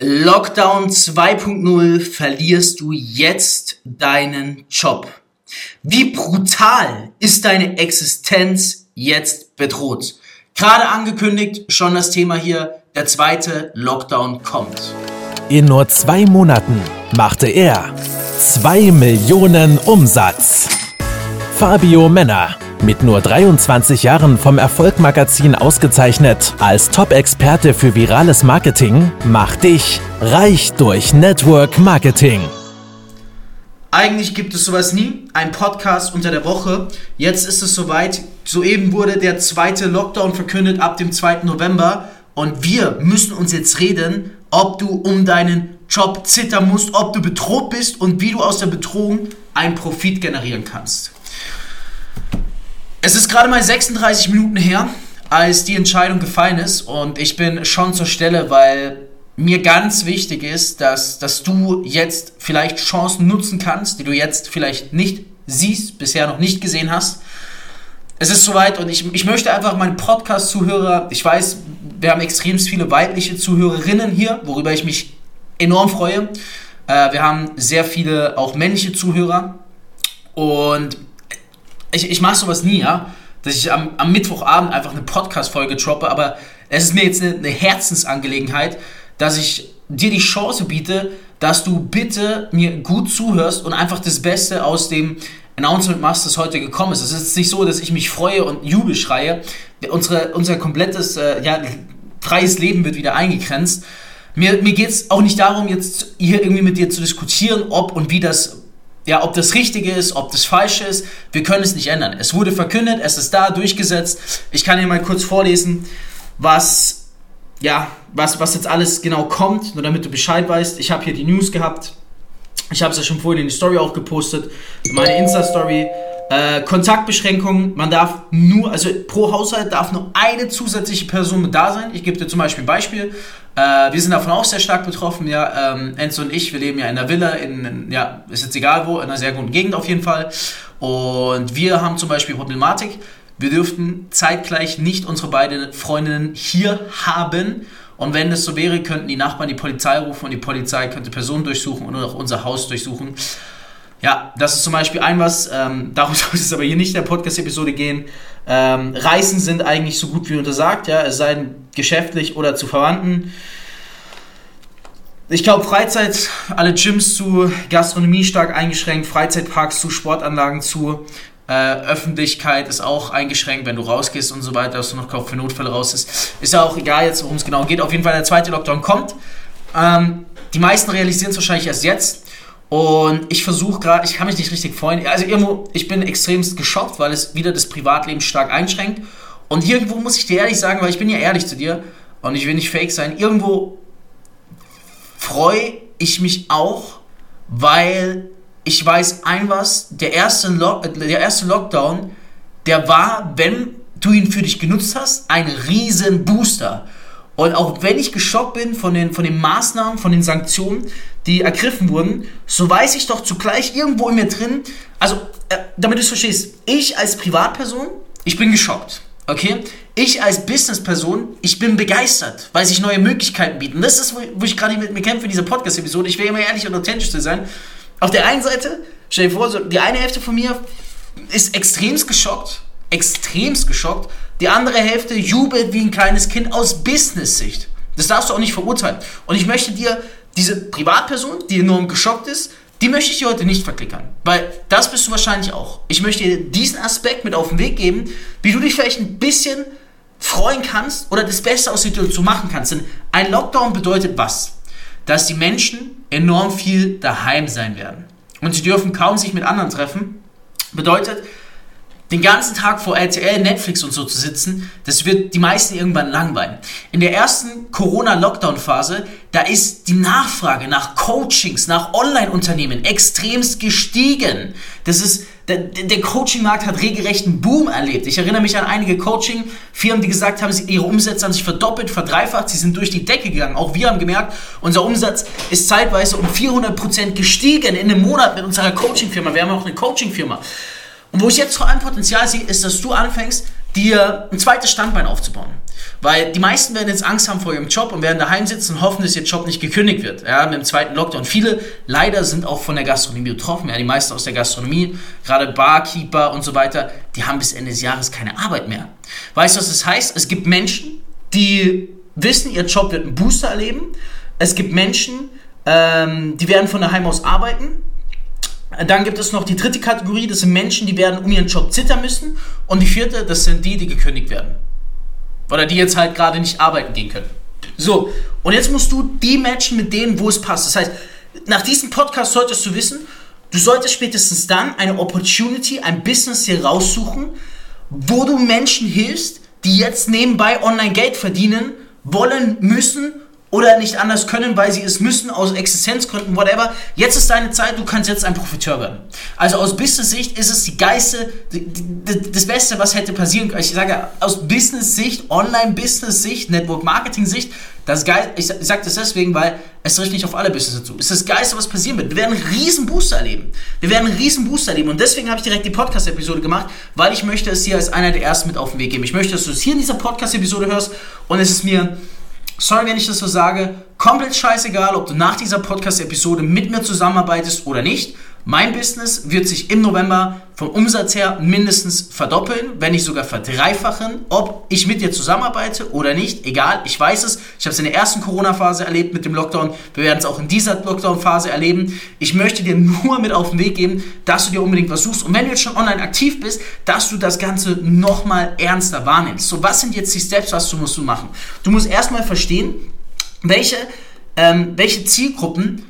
Lockdown 2.0 verlierst du jetzt deinen Job. Wie brutal ist deine Existenz jetzt bedroht? Gerade angekündigt, schon das Thema hier, der zweite Lockdown kommt. In nur zwei Monaten machte er 2 Millionen Umsatz. Fabio Männer mit nur 23 Jahren vom Erfolgmagazin ausgezeichnet als Top-Experte für virales Marketing, macht dich reich durch Network Marketing. Eigentlich gibt es sowas nie, ein Podcast unter der Woche. Jetzt ist es soweit. Soeben wurde der zweite Lockdown verkündet ab dem 2. November. Und wir müssen uns jetzt reden, ob du um deinen Job zittern musst, ob du bedroht bist und wie du aus der Bedrohung einen Profit generieren kannst. Es ist gerade mal 36 Minuten her, als die Entscheidung gefallen ist und ich bin schon zur Stelle, weil mir ganz wichtig ist, dass, dass du jetzt vielleicht Chancen nutzen kannst, die du jetzt vielleicht nicht siehst, bisher noch nicht gesehen hast. Es ist soweit und ich, ich möchte einfach meinen Podcast-Zuhörer, ich weiß, wir haben extrem viele weibliche Zuhörerinnen hier, worüber ich mich enorm freue. Äh, wir haben sehr viele auch männliche Zuhörer und ich, ich mache sowas nie, ja, dass ich am, am Mittwochabend einfach eine Podcast-Folge droppe, aber es ist mir jetzt eine, eine Herzensangelegenheit, dass ich dir die Chance biete, dass du bitte mir gut zuhörst und einfach das Beste aus dem Announcement machst, das heute gekommen ist. Es ist nicht so, dass ich mich freue und Jubel schreie. Unsere, unser komplettes äh, ja, freies Leben wird wieder eingegrenzt. Mir, mir geht es auch nicht darum, jetzt hier irgendwie mit dir zu diskutieren, ob und wie das ja, ob das Richtige ist, ob das Falsche ist, wir können es nicht ändern. Es wurde verkündet, es ist da durchgesetzt. Ich kann dir mal kurz vorlesen, was, ja, was, was jetzt alles genau kommt, nur damit du Bescheid weißt. Ich habe hier die News gehabt. Ich habe es ja schon vorhin in die Story auch gepostet. Meine Insta-Story. Äh, Kontaktbeschränkungen, man darf nur, also pro Haushalt darf nur eine zusätzliche Person da sein. Ich gebe dir zum Beispiel ein Beispiel. Äh, wir sind davon auch sehr stark betroffen, ja. Ähm, Enzo und ich, wir leben ja in der Villa, in, in, ja, ist jetzt egal wo, in einer sehr guten Gegend auf jeden Fall. Und wir haben zum Beispiel Problematik, wir dürften zeitgleich nicht unsere beiden Freundinnen hier haben. Und wenn das so wäre, könnten die Nachbarn die Polizei rufen und die Polizei könnte Personen durchsuchen und auch unser Haus durchsuchen. Ja, das ist zum Beispiel ein was, ähm, darum soll es aber hier nicht in der Podcast-Episode gehen. Ähm, Reisen sind eigentlich so gut wie untersagt, ja, es sei denn geschäftlich oder zu Verwandten. Ich glaube, Freizeit, alle Gyms zu, Gastronomie stark eingeschränkt, Freizeitparks zu, Sportanlagen zu, äh, Öffentlichkeit ist auch eingeschränkt, wenn du rausgehst und so weiter, dass du noch für Notfälle raus ist. Ist ja auch egal jetzt, worum es genau geht. Auf jeden Fall der zweite Lockdown kommt. Ähm, die meisten realisieren es wahrscheinlich erst jetzt. Und ich versuche gerade, ich kann mich nicht richtig freuen. Also irgendwo, ich bin extremst geschockt, weil es wieder das Privatleben stark einschränkt. Und irgendwo muss ich dir ehrlich sagen, weil ich bin ja ehrlich zu dir und ich will nicht fake sein, irgendwo freue ich mich auch, weil ich weiß ein was, der erste, Lock, der erste Lockdown, der war, wenn du ihn für dich genutzt hast, ein riesen Booster. Und auch wenn ich geschockt bin von den, von den Maßnahmen, von den Sanktionen, die ergriffen wurden, so weiß ich doch zugleich irgendwo in mir drin, also äh, damit du es verstehst, ich als Privatperson, ich bin geschockt. Okay? Ich als Businessperson, ich bin begeistert, weil sich neue Möglichkeiten bieten. Das ist, wo ich gerade mit mir kämpfe in dieser Podcast-Episode. Ich will immer ehrlich und authentisch zu sein. Auf der einen Seite, stell dir vor, so die eine Hälfte von mir ist extremst geschockt, extremst geschockt, die andere Hälfte jubelt wie ein kleines Kind aus Business-Sicht. Das darfst du auch nicht verurteilen. Und ich möchte dir diese Privatperson, die enorm geschockt ist, die möchte ich dir heute nicht verklickern. Weil das bist du wahrscheinlich auch. Ich möchte dir diesen Aspekt mit auf den Weg geben, wie du dich vielleicht ein bisschen freuen kannst oder das Beste aus der Situation machen kannst. Denn ein Lockdown bedeutet was? Dass die Menschen enorm viel daheim sein werden. Und sie dürfen kaum sich mit anderen treffen. Bedeutet, den ganzen Tag vor RTL, Netflix und so zu sitzen, das wird die meisten irgendwann langweilen. In der ersten Corona-Lockdown-Phase, da ist die Nachfrage nach Coachings, nach Online-Unternehmen extremst gestiegen. Das ist, der, der Coaching-Markt hat regelrechten Boom erlebt. Ich erinnere mich an einige Coaching-Firmen, die gesagt haben, ihre Umsätze haben sich verdoppelt, verdreifacht, sie sind durch die Decke gegangen. Auch wir haben gemerkt, unser Umsatz ist zeitweise um 400% gestiegen in einem Monat mit unserer Coaching-Firma. Wir haben auch eine Coaching-Firma. Und wo ich jetzt vor allem Potenzial sehe, ist, dass du anfängst, dir ein zweites Standbein aufzubauen. Weil die meisten werden jetzt Angst haben vor ihrem Job und werden daheim sitzen und hoffen, dass ihr Job nicht gekündigt wird. Ja, mit dem zweiten Lockdown. Viele leider sind auch von der Gastronomie betroffen. Ja, die meisten aus der Gastronomie, gerade Barkeeper und so weiter, die haben bis Ende des Jahres keine Arbeit mehr. Weißt du, was das heißt? Es gibt Menschen, die wissen, ihr Job wird einen Booster erleben. Es gibt Menschen, ähm, die werden von daheim aus arbeiten. Dann gibt es noch die dritte Kategorie, das sind Menschen, die werden um ihren Job zittern müssen. Und die vierte, das sind die, die gekündigt werden. Oder die jetzt halt gerade nicht arbeiten gehen können. So, und jetzt musst du die matchen mit denen, wo es passt. Das heißt, nach diesem Podcast solltest du wissen, du solltest spätestens dann eine Opportunity, ein Business hier raussuchen, wo du Menschen hilfst, die jetzt nebenbei online Geld verdienen wollen, müssen oder nicht anders können, weil sie es müssen, aus Existenzgründen, whatever. Jetzt ist deine Zeit, du kannst jetzt ein Profiteur werden. Also aus Business-Sicht ist es die geilste, das Beste, was hätte passieren können. Ich sage aus Business-Sicht, Online-Business-Sicht, Network-Marketing-Sicht, das geil, ich sage das deswegen, weil es trifft nicht auf alle Business zu. Es ist das Geilste, was passieren wird. Wir werden einen riesen Booster erleben. Wir werden einen riesen Booster erleben. Und deswegen habe ich direkt die Podcast-Episode gemacht, weil ich möchte es dir als einer der ersten mit auf den Weg geben. Ich möchte, dass du es hier in dieser Podcast-Episode hörst und es ist mir sorry, wenn ich das so sage, komplett scheißegal, ob du nach dieser Podcast-Episode mit mir zusammenarbeitest oder nicht. Mein Business wird sich im November vom Umsatz her mindestens verdoppeln, wenn nicht sogar verdreifachen. Ob ich mit dir zusammenarbeite oder nicht, egal, ich weiß es. Ich habe es in der ersten Corona-Phase erlebt mit dem Lockdown. Wir werden es auch in dieser Lockdown-Phase erleben. Ich möchte dir nur mit auf den Weg geben, dass du dir unbedingt was suchst. Und wenn du jetzt schon online aktiv bist, dass du das Ganze nochmal ernster wahrnimmst. So, was sind jetzt die Steps, was du musst du machen? Du musst erstmal verstehen, welche, ähm, welche Zielgruppen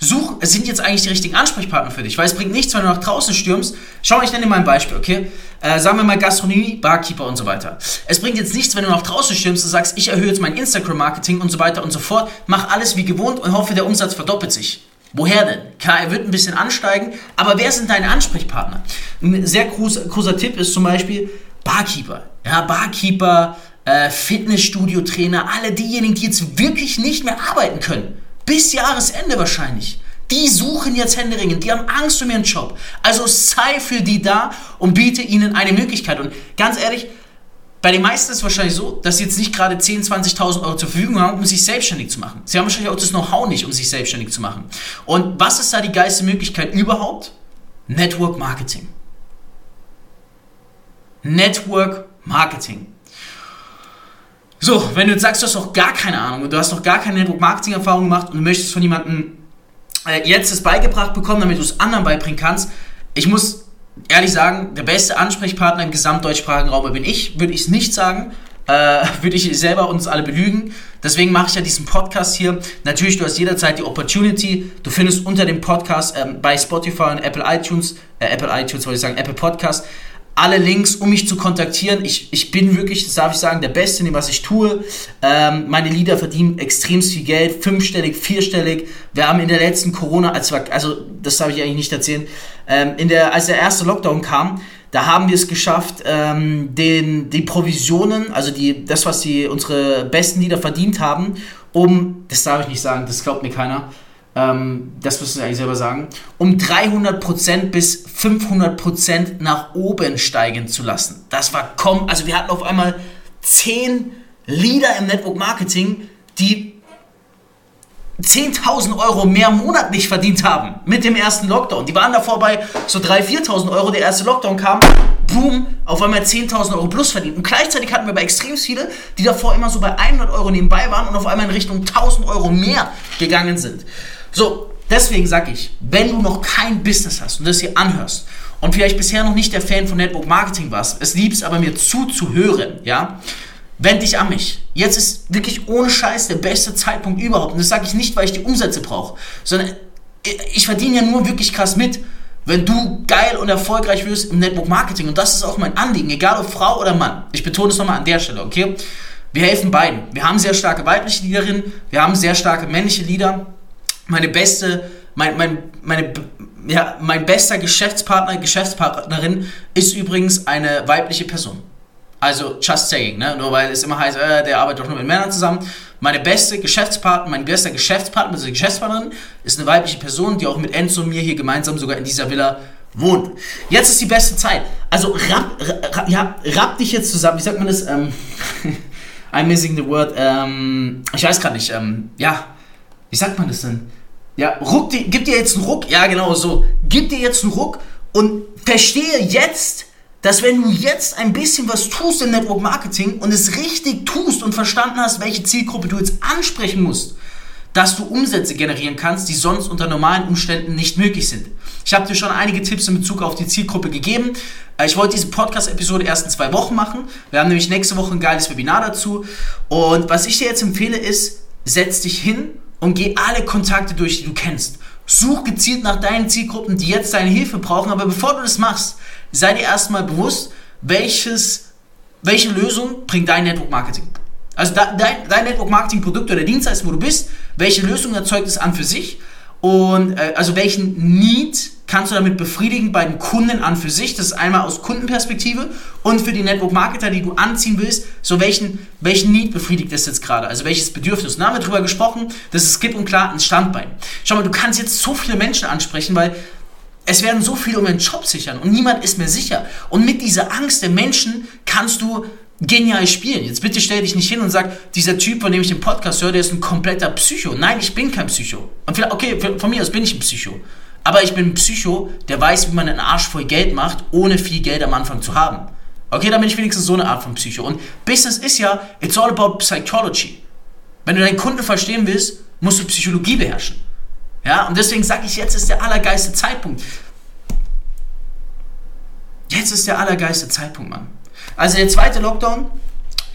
Such, sind jetzt eigentlich die richtigen Ansprechpartner für dich, weil es bringt nichts, wenn du nach draußen stürmst. Schau, ich nenne dir mal ein Beispiel, okay? Äh, sagen wir mal Gastronomie, Barkeeper und so weiter. Es bringt jetzt nichts, wenn du nach draußen stürmst und sagst, ich erhöhe jetzt mein Instagram-Marketing und so weiter und so fort, mach alles wie gewohnt und hoffe, der Umsatz verdoppelt sich. Woher denn? Klar, er wird ein bisschen ansteigen, aber wer sind deine Ansprechpartner? Ein sehr großer, großer Tipp ist zum Beispiel Barkeeper. Ja, Barkeeper, äh, Fitnessstudio-Trainer, alle diejenigen, die jetzt wirklich nicht mehr arbeiten können bis Jahresende wahrscheinlich. Die suchen jetzt händeringend, die haben Angst um ihren Job. Also sei für die da und biete ihnen eine Möglichkeit. Und ganz ehrlich, bei den meisten ist es wahrscheinlich so, dass sie jetzt nicht gerade 10.000, 20.000 Euro zur Verfügung haben, um sich selbstständig zu machen. Sie haben wahrscheinlich auch das Know-how nicht, um sich selbstständig zu machen. Und was ist da die geilste Möglichkeit überhaupt? Network Marketing. Network Marketing. So, wenn du jetzt sagst, du hast noch gar keine Ahnung und du hast noch gar keine Network-Marketing-Erfahrung gemacht und du möchtest von jemandem äh, jetzt das beigebracht bekommen, damit du es anderen beibringen kannst, ich muss ehrlich sagen, der beste Ansprechpartner im gesamtdeutschsprachigen Raum bin ich, würde ich es nicht sagen. Äh, würde ich selber uns alle belügen. Deswegen mache ich ja diesen Podcast hier. Natürlich, du hast jederzeit die Opportunity. Du findest unter dem Podcast ähm, bei Spotify und Apple iTunes, äh, Apple iTunes wollte ich sagen, Apple Podcast, alle Links, um mich zu kontaktieren. Ich, ich bin wirklich, das darf ich sagen, der Beste in dem, was ich tue. Ähm, meine Lieder verdienen extrem viel Geld, fünfstellig, vierstellig. Wir haben in der letzten Corona, also, das darf ich eigentlich nicht erzählen, ähm, in der, als der erste Lockdown kam, da haben wir es geschafft, ähm, den, die Provisionen, also die, das, was die, unsere besten Lieder verdient haben, um, das darf ich nicht sagen, das glaubt mir keiner, ähm, das müssen Sie eigentlich selber sagen, um 300% bis 500% nach oben steigen zu lassen. Das war komm, also wir hatten auf einmal 10 Leader im Network Marketing, die 10.000 Euro mehr monatlich verdient haben mit dem ersten Lockdown. Die waren davor bei so 3.000, 4.000 Euro. Der erste Lockdown kam, boom, auf einmal 10.000 Euro plus verdient. Und gleichzeitig hatten wir aber extrem viele, die davor immer so bei 100 Euro nebenbei waren und auf einmal in Richtung 1.000 Euro mehr gegangen sind. So, deswegen sage ich, wenn du noch kein Business hast und das hier anhörst und vielleicht bisher noch nicht der Fan von Network Marketing warst, es liebst aber mir zuzuhören, ja, wend dich an mich. Jetzt ist wirklich ohne Scheiß der beste Zeitpunkt überhaupt. Und das sage ich nicht, weil ich die Umsätze brauche, sondern ich verdiene ja nur wirklich krass mit, wenn du geil und erfolgreich wirst im Network Marketing. Und das ist auch mein Anliegen, egal ob Frau oder Mann. Ich betone es nochmal an der Stelle, okay? Wir helfen beiden. Wir haben sehr starke weibliche Leaderinnen, wir haben sehr starke männliche Leader meine beste, mein, mein, meine, ja, mein bester Geschäftspartner, Geschäftspartnerin ist übrigens eine weibliche Person. Also just saying, ne? nur weil es immer heißt, äh, der arbeitet doch nur mit Männern zusammen. Meine beste Geschäftspartner, mein bester Geschäftspartner, also Geschäftspartnerin, ist eine weibliche Person, die auch mit Enzo und mir hier gemeinsam sogar in dieser Villa wohnt. Jetzt ist die beste Zeit. Also rapp, rapp, ja, rapp dich jetzt zusammen. Wie sagt man das? Ähm, I'm missing the word. Ähm, ich weiß gerade nicht. Ähm, ja, wie sagt man das denn? Ja, ruck die, gib dir jetzt einen Ruck. Ja, genau so. Gib dir jetzt einen Ruck und verstehe jetzt, dass wenn du jetzt ein bisschen was tust im Network Marketing und es richtig tust und verstanden hast, welche Zielgruppe du jetzt ansprechen musst, dass du Umsätze generieren kannst, die sonst unter normalen Umständen nicht möglich sind. Ich habe dir schon einige Tipps in Bezug auf die Zielgruppe gegeben. Äh, ich wollte diese Podcast-Episode erst in zwei Wochen machen. Wir haben nämlich nächste Woche ein geiles Webinar dazu. Und was ich dir jetzt empfehle ist, setz dich hin und geh alle Kontakte durch, die du kennst. Such gezielt nach deinen Zielgruppen, die jetzt deine Hilfe brauchen. Aber bevor du das machst, sei dir erstmal bewusst, welches, welche Lösung bringt dein Network Marketing. Also dein, dein Network Marketing Produkt oder Dienstleistung, wo du bist, welche Lösung erzeugt es an für sich und äh, also welchen Need kannst du damit befriedigen bei den Kunden an für sich? Das ist einmal aus Kundenperspektive und für die Network Marketer, die du anziehen willst, so welchen, welchen Need befriedigt das jetzt gerade? Also welches Bedürfnis? Da haben wir drüber gesprochen, das ist klipp und klar ein Standbein. Schau mal, du kannst jetzt so viele Menschen ansprechen, weil es werden so viele um den Job sichern und niemand ist mehr sicher. Und mit dieser Angst der Menschen kannst du genial spielen. Jetzt bitte stell dich nicht hin und sag, dieser Typ, von dem ich den Podcast höre, der ist ein kompletter Psycho. Nein, ich bin kein Psycho. Und vielleicht, okay, von mir aus bin ich ein Psycho. Aber ich bin ein Psycho, der weiß, wie man einen Arsch voll Geld macht, ohne viel Geld am Anfang zu haben. Okay, dann bin ich wenigstens so eine Art von Psycho. Und Business ist ja, it's all about psychology. Wenn du deinen Kunden verstehen willst, musst du Psychologie beherrschen. Ja, und deswegen sage ich, jetzt ist der allergeiste Zeitpunkt. Jetzt ist der allergeiste Zeitpunkt, Mann. Also der zweite Lockdown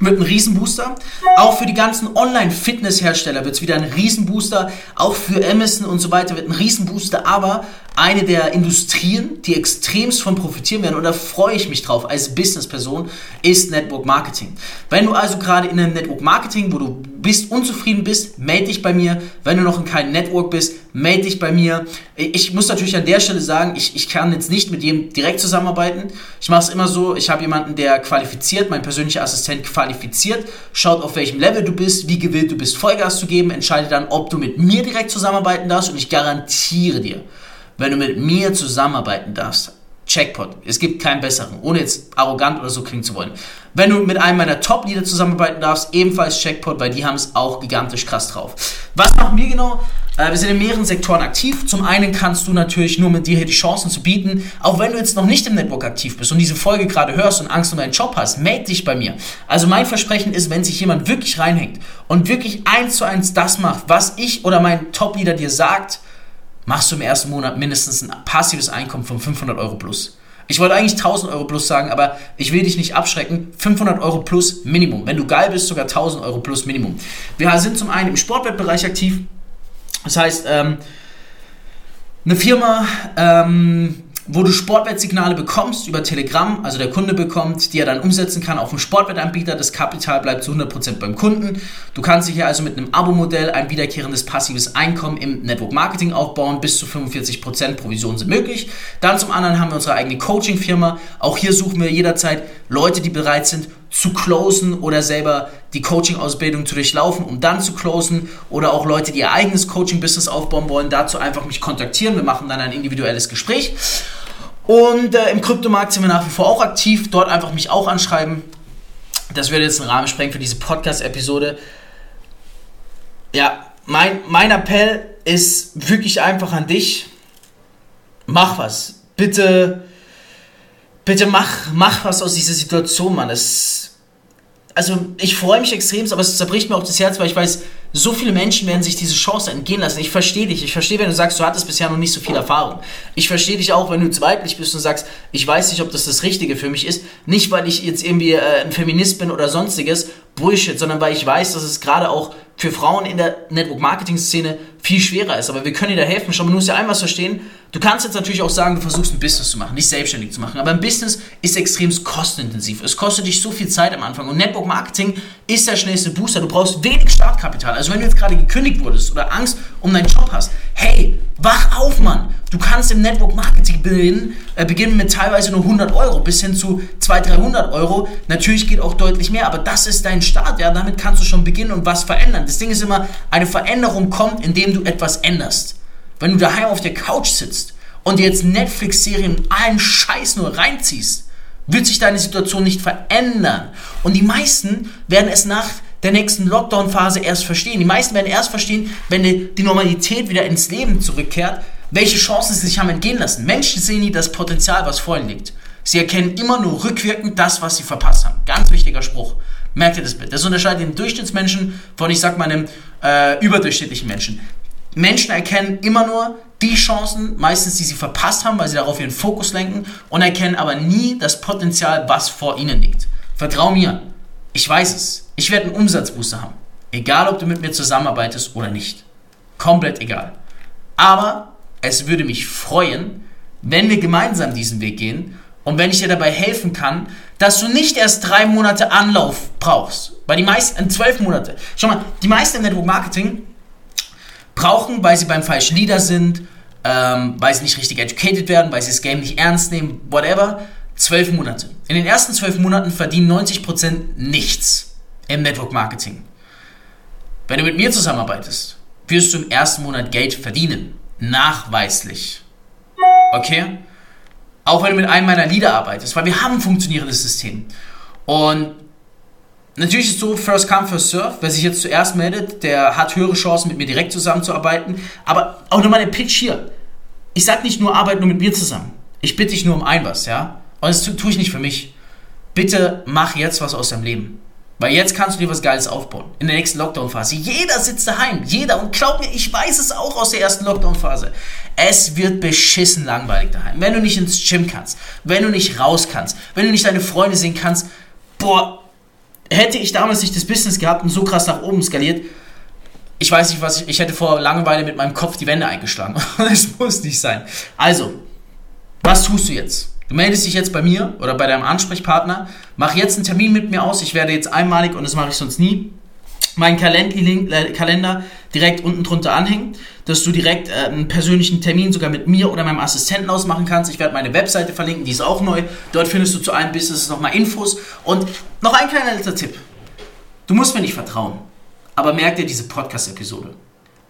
wird ein Riesenbooster. Auch für die ganzen Online-Fitness-Hersteller wird es wieder ein Riesenbooster. Auch für Amazon und so weiter wird ein Riesenbooster. Aber eine der Industrien, die extremst von profitieren werden, und da freue ich mich drauf als Businessperson, ist Network Marketing. Wenn du also gerade in einem Network Marketing, wo du bist, unzufrieden bist, melde dich bei mir. Wenn du noch in keinem Network bist, melde dich bei mir. Ich muss natürlich an der Stelle sagen, ich, ich kann jetzt nicht mit jedem direkt zusammenarbeiten. Ich mache es immer so, ich habe jemanden, der qualifiziert, mein persönlicher Assistent qualifiziert, schaut auf welchem Level du bist, wie gewillt du bist, Vollgas zu geben, entscheidet dann, ob du mit mir direkt zusammenarbeiten darfst und ich garantiere dir, wenn du mit mir zusammenarbeiten darfst, Checkpot. Es gibt keinen besseren, ohne jetzt arrogant oder so klingen zu wollen. Wenn du mit einem meiner Top-Leader zusammenarbeiten darfst, ebenfalls Checkpot, weil die haben es auch gigantisch krass drauf. Was machen wir genau? Äh, wir sind in mehreren Sektoren aktiv. Zum einen kannst du natürlich nur mit dir hier die Chancen zu bieten, auch wenn du jetzt noch nicht im Network aktiv bist und diese Folge gerade hörst und Angst um deinen Job hast, melde dich bei mir. Also mein Versprechen ist, wenn sich jemand wirklich reinhängt und wirklich eins zu eins das macht, was ich oder mein Top-Leader dir sagt, machst du im ersten Monat mindestens ein passives Einkommen von 500 Euro plus. Ich wollte eigentlich 1000 Euro plus sagen, aber ich will dich nicht abschrecken. 500 Euro plus Minimum. Wenn du geil bist, sogar 1000 Euro plus Minimum. Wir sind zum einen im Sportwettbereich aktiv. Das heißt, ähm, eine Firma ähm, wo du Sportwettsignale bekommst über Telegram, also der Kunde bekommt, die er dann umsetzen kann auf dem Sportwettanbieter. Das Kapital bleibt zu 100% beim Kunden. Du kannst dich hier also mit einem Abo-Modell ein wiederkehrendes passives Einkommen im Network Marketing aufbauen. Bis zu 45% Provision sind möglich. Dann zum anderen haben wir unsere eigene Coaching-Firma. Auch hier suchen wir jederzeit Leute, die bereit sind, zu closen oder selber die Coaching-Ausbildung zu durchlaufen, um dann zu closen oder auch Leute, die ihr eigenes Coaching-Business aufbauen wollen, dazu einfach mich kontaktieren. Wir machen dann ein individuelles Gespräch. Und äh, im Kryptomarkt sind wir nach wie vor auch aktiv. Dort einfach mich auch anschreiben. Das würde jetzt einen Rahmen sprengen für diese Podcast-Episode. Ja, mein, mein Appell ist wirklich einfach an dich. Mach was. Bitte bitte mach, mach was aus dieser Situation, Mann. Es, also ich freue mich extrem, aber es zerbricht mir auch das Herz, weil ich weiß, so viele Menschen werden sich diese Chance entgehen lassen. Ich verstehe dich. Ich verstehe, wenn du sagst, du hattest bisher noch nicht so viel Erfahrung. Ich verstehe dich auch, wenn du zweitlich bist und sagst, ich weiß nicht, ob das das Richtige für mich ist. Nicht, weil ich jetzt irgendwie äh, ein Feminist bin oder sonstiges, Bullshit, sondern weil ich weiß, dass es gerade auch für Frauen in der Network-Marketing-Szene viel schwerer ist. Aber wir können dir da helfen. Schau, man muss ja einmal verstehen, du kannst jetzt natürlich auch sagen, du versuchst ein Business zu machen, nicht selbstständig zu machen. Aber ein Business ist extrem kostenintensiv. Es kostet dich so viel Zeit am Anfang. Und Network-Marketing ist der schnellste Booster. Du brauchst wenig Startkapital. Also wenn du jetzt gerade gekündigt wurdest oder Angst um deinen Job hast, hey, wach auf, Mann. Du kannst im Network Marketing beginnen, äh, beginnen mit teilweise nur 100 Euro bis hin zu 200, 300 Euro. Natürlich geht auch deutlich mehr, aber das ist dein Start. Ja, damit kannst du schon beginnen und was verändern. Das Ding ist immer, eine Veränderung kommt, indem du etwas änderst. Wenn du daheim auf der Couch sitzt und dir jetzt Netflix-Serien allen Scheiß nur reinziehst, wird sich deine Situation nicht verändern. Und die meisten werden es nach der nächsten Lockdown-Phase erst verstehen. Die meisten werden erst verstehen, wenn die Normalität wieder ins Leben zurückkehrt, welche Chancen sie sich haben entgehen lassen. Menschen sehen nie das Potenzial, was vor ihnen liegt. Sie erkennen immer nur rückwirkend das, was sie verpasst haben. Ganz wichtiger Spruch. Merkt ihr das bitte? Das unterscheidet den Durchschnittsmenschen von, ich sag mal, einem äh, überdurchschnittlichen Menschen. Menschen erkennen immer nur die Chancen, meistens die sie verpasst haben, weil sie darauf ihren Fokus lenken und erkennen aber nie das Potenzial, was vor ihnen liegt. Vertrau mir, ich weiß es. Ich werde einen Umsatzbooster haben. Egal, ob du mit mir zusammenarbeitest oder nicht. Komplett egal. Aber es würde mich freuen, wenn wir gemeinsam diesen Weg gehen und wenn ich dir dabei helfen kann, dass du nicht erst drei Monate Anlauf brauchst. Weil die meisten, zwölf Monate. Schau mal, die meisten im Network Marketing brauchen, weil sie beim falschen Leader sind, ähm, weil sie nicht richtig educated werden, weil sie das Game nicht ernst nehmen, whatever, zwölf Monate. In den ersten zwölf Monaten verdienen 90% nichts im Network Marketing. Wenn du mit mir zusammenarbeitest, wirst du im ersten Monat Geld verdienen. Nachweislich. Okay? Auch wenn du mit einem meiner Leader arbeitest, weil wir haben ein funktionierendes System. Und natürlich ist es so, first come, first serve. Wer sich jetzt zuerst meldet, der hat höhere Chancen, mit mir direkt zusammenzuarbeiten. Aber auch nochmal der Pitch hier. Ich sag nicht nur, arbeite nur mit mir zusammen. Ich bitte dich nur um ein was, ja? Und das tue ich nicht für mich. Bitte mach jetzt was aus deinem Leben. Weil jetzt kannst du dir was Geiles aufbauen. In der nächsten Lockdown-Phase. Jeder sitzt daheim. Jeder. Und glaub mir, ich weiß es auch aus der ersten Lockdown-Phase. Es wird beschissen langweilig daheim. Wenn du nicht ins Gym kannst, wenn du nicht raus kannst, wenn du nicht deine Freunde sehen kannst, boah, hätte ich damals nicht das Business gehabt und so krass nach oben skaliert, ich weiß nicht, was ich, ich hätte vor Langeweile mit meinem Kopf die Wände eingeschlagen. das muss nicht sein. Also, was tust du jetzt? Du meldest dich jetzt bei mir oder bei deinem Ansprechpartner, mach jetzt einen Termin mit mir aus. Ich werde jetzt einmalig, und das mache ich sonst nie, meinen äh, Kalender direkt unten drunter anhängen, dass du direkt äh, einen persönlichen Termin sogar mit mir oder meinem Assistenten ausmachen kannst. Ich werde meine Webseite verlinken, die ist auch neu. Dort findest du zu allen Businesses nochmal Infos. Und noch ein kleiner letzter Tipp. Du musst mir nicht vertrauen, aber merk dir diese Podcast-Episode.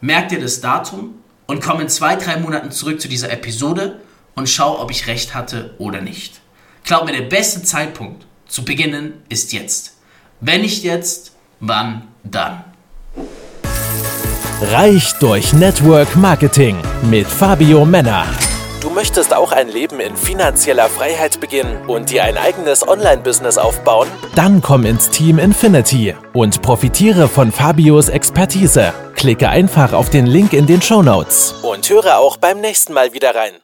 Merk dir das Datum und komm in zwei, drei Monaten zurück zu dieser Episode und schau, ob ich recht hatte oder nicht. Glaub mir, der beste Zeitpunkt zu beginnen ist jetzt. Wenn nicht jetzt, wann dann? Reich durch Network Marketing mit Fabio Männer. Du möchtest auch ein Leben in finanzieller Freiheit beginnen und dir ein eigenes Online-Business aufbauen? Dann komm ins Team Infinity und profitiere von Fabios Expertise. Klicke einfach auf den Link in den Show Notes und höre auch beim nächsten Mal wieder rein.